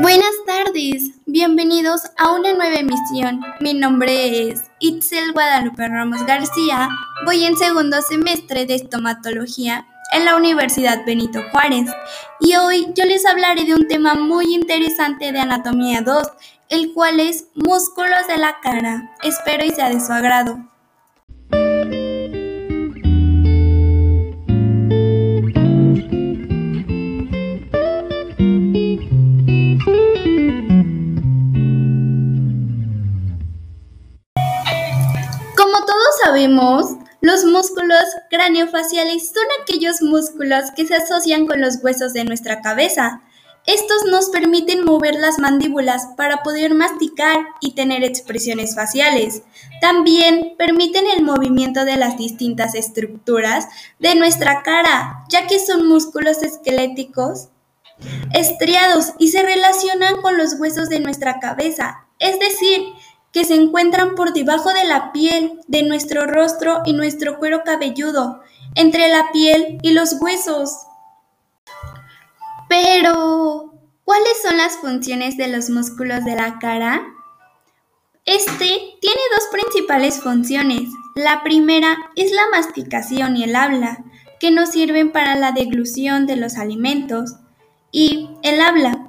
Buenas tardes, bienvenidos a una nueva emisión. Mi nombre es Itzel Guadalupe Ramos García, voy en segundo semestre de estomatología en la Universidad Benito Juárez y hoy yo les hablaré de un tema muy interesante de Anatomía 2, el cual es músculos de la cara. Espero y sea de su agrado. Como todos sabemos, los músculos craneofaciales son aquellos músculos que se asocian con los huesos de nuestra cabeza. Estos nos permiten mover las mandíbulas para poder masticar y tener expresiones faciales. También permiten el movimiento de las distintas estructuras de nuestra cara, ya que son músculos esqueléticos estriados y se relacionan con los huesos de nuestra cabeza. Es decir, que se encuentran por debajo de la piel de nuestro rostro y nuestro cuero cabelludo, entre la piel y los huesos. Pero, ¿cuáles son las funciones de los músculos de la cara? Este tiene dos principales funciones. La primera es la masticación y el habla, que nos sirven para la deglución de los alimentos, y el habla,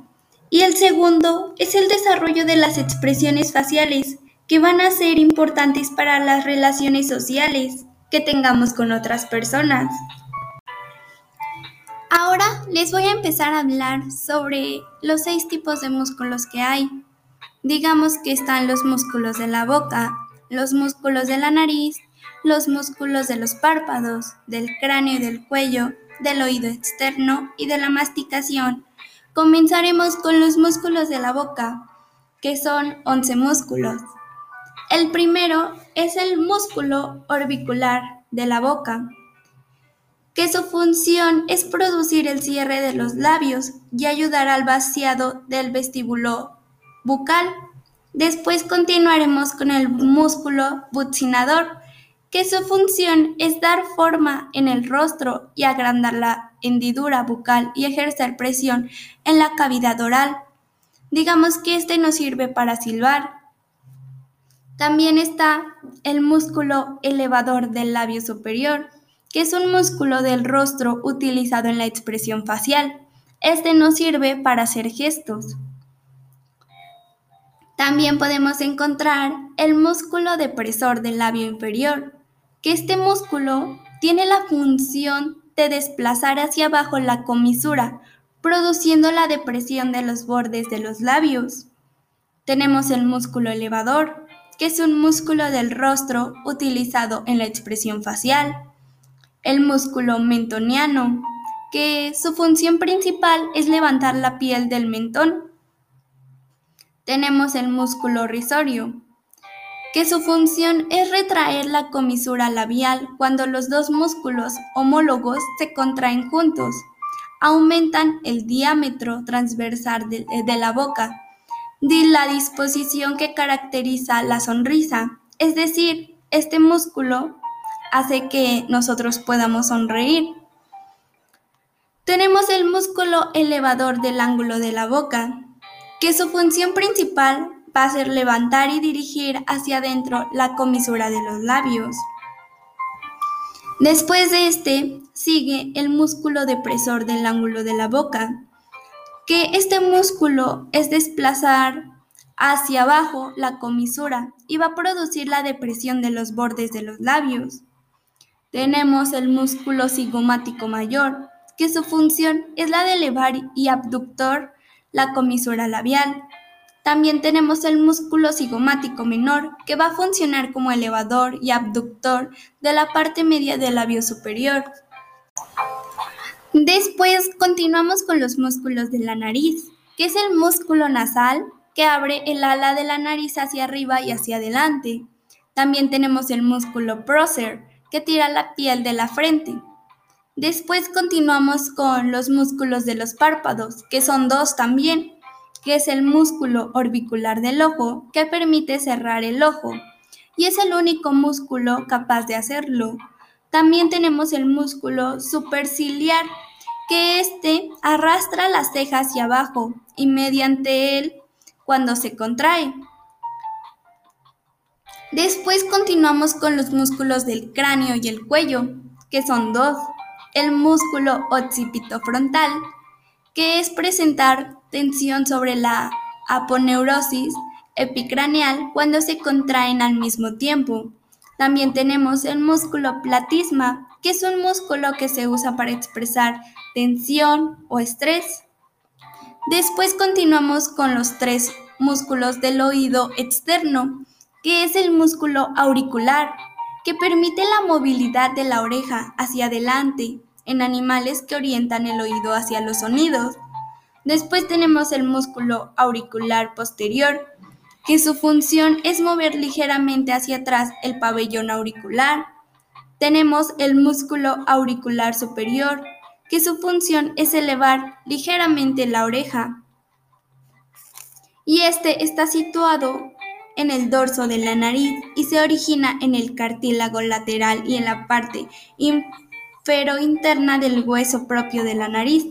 y el segundo es el desarrollo de las expresiones faciales, que van a ser importantes para las relaciones sociales que tengamos con otras personas. Ahora les voy a empezar a hablar sobre los seis tipos de músculos que hay. Digamos que están los músculos de la boca, los músculos de la nariz, los músculos de los párpados, del cráneo y del cuello, del oído externo y de la masticación Comenzaremos con los músculos de la boca, que son 11 músculos. El primero es el músculo orbicular de la boca, que su función es producir el cierre de los labios y ayudar al vaciado del vestíbulo bucal. Después continuaremos con el músculo buccinador, que su función es dar forma en el rostro y agrandar la hendidura bucal y ejercer presión en la cavidad oral. Digamos que este nos sirve para silbar. También está el músculo elevador del labio superior, que es un músculo del rostro utilizado en la expresión facial. Este nos sirve para hacer gestos. También podemos encontrar el músculo depresor del labio inferior, que este músculo tiene la función de desplazar hacia abajo la comisura, produciendo la depresión de los bordes de los labios. Tenemos el músculo elevador, que es un músculo del rostro utilizado en la expresión facial. El músculo mentoniano, que su función principal es levantar la piel del mentón. Tenemos el músculo risorio, que su función es retraer la comisura labial cuando los dos músculos homólogos se contraen juntos. Aumentan el diámetro transversal de, la boca, de la disposición que caracteriza la sonrisa. Es decir, este músculo hace que nosotros podamos sonreír. Tenemos el músculo elevador del ángulo de la boca, que su función principal va a ser levantar y dirigir hacia adentro la comisura de los labios. Después de este sigue el músculo depresor del ángulo de la boca, que este músculo es desplazar hacia abajo la comisura y va a producir la depresión de los bordes de los labios. Tenemos el músculo cigomático mayor, que su función es la de elevar y abductor la comisura labial. También tenemos el músculo cigomático menor, que va a funcionar como elevador y abductor de la parte media del labio superior. Después continuamos con los músculos de la nariz, que es el músculo nasal que abre el ala de la nariz hacia arriba y hacia adelante. También tenemos el músculo prócer, que tira la piel de la frente. Después continuamos con los músculos de los párpados, que son dos también, que es el músculo orbicular del ojo que permite cerrar el ojo y es el único músculo capaz de hacerlo. También tenemos el músculo superciliar, que éste arrastra las cejas hacia abajo y mediante él cuando se contrae. Después continuamos con los músculos del cráneo y el cuello, que son dos. El músculo occipito frontal, que es presentar tensión sobre la aponeurosis epicraneal cuando se contraen al mismo tiempo. También tenemos el músculo platisma, que es un músculo que se usa para expresar tensión o estrés. Después continuamos con los tres músculos del oído externo, que es el músculo auricular, que permite la movilidad de la oreja hacia adelante en animales que orientan el oído hacia los sonidos. Después tenemos el músculo auricular posterior, que su función es mover ligeramente hacia atrás el pabellón auricular. Tenemos el músculo auricular superior, que su función es elevar ligeramente la oreja. Y este está situado en el dorso de la nariz y se origina en el cartílago lateral y en la parte infero interna del hueso propio de la nariz.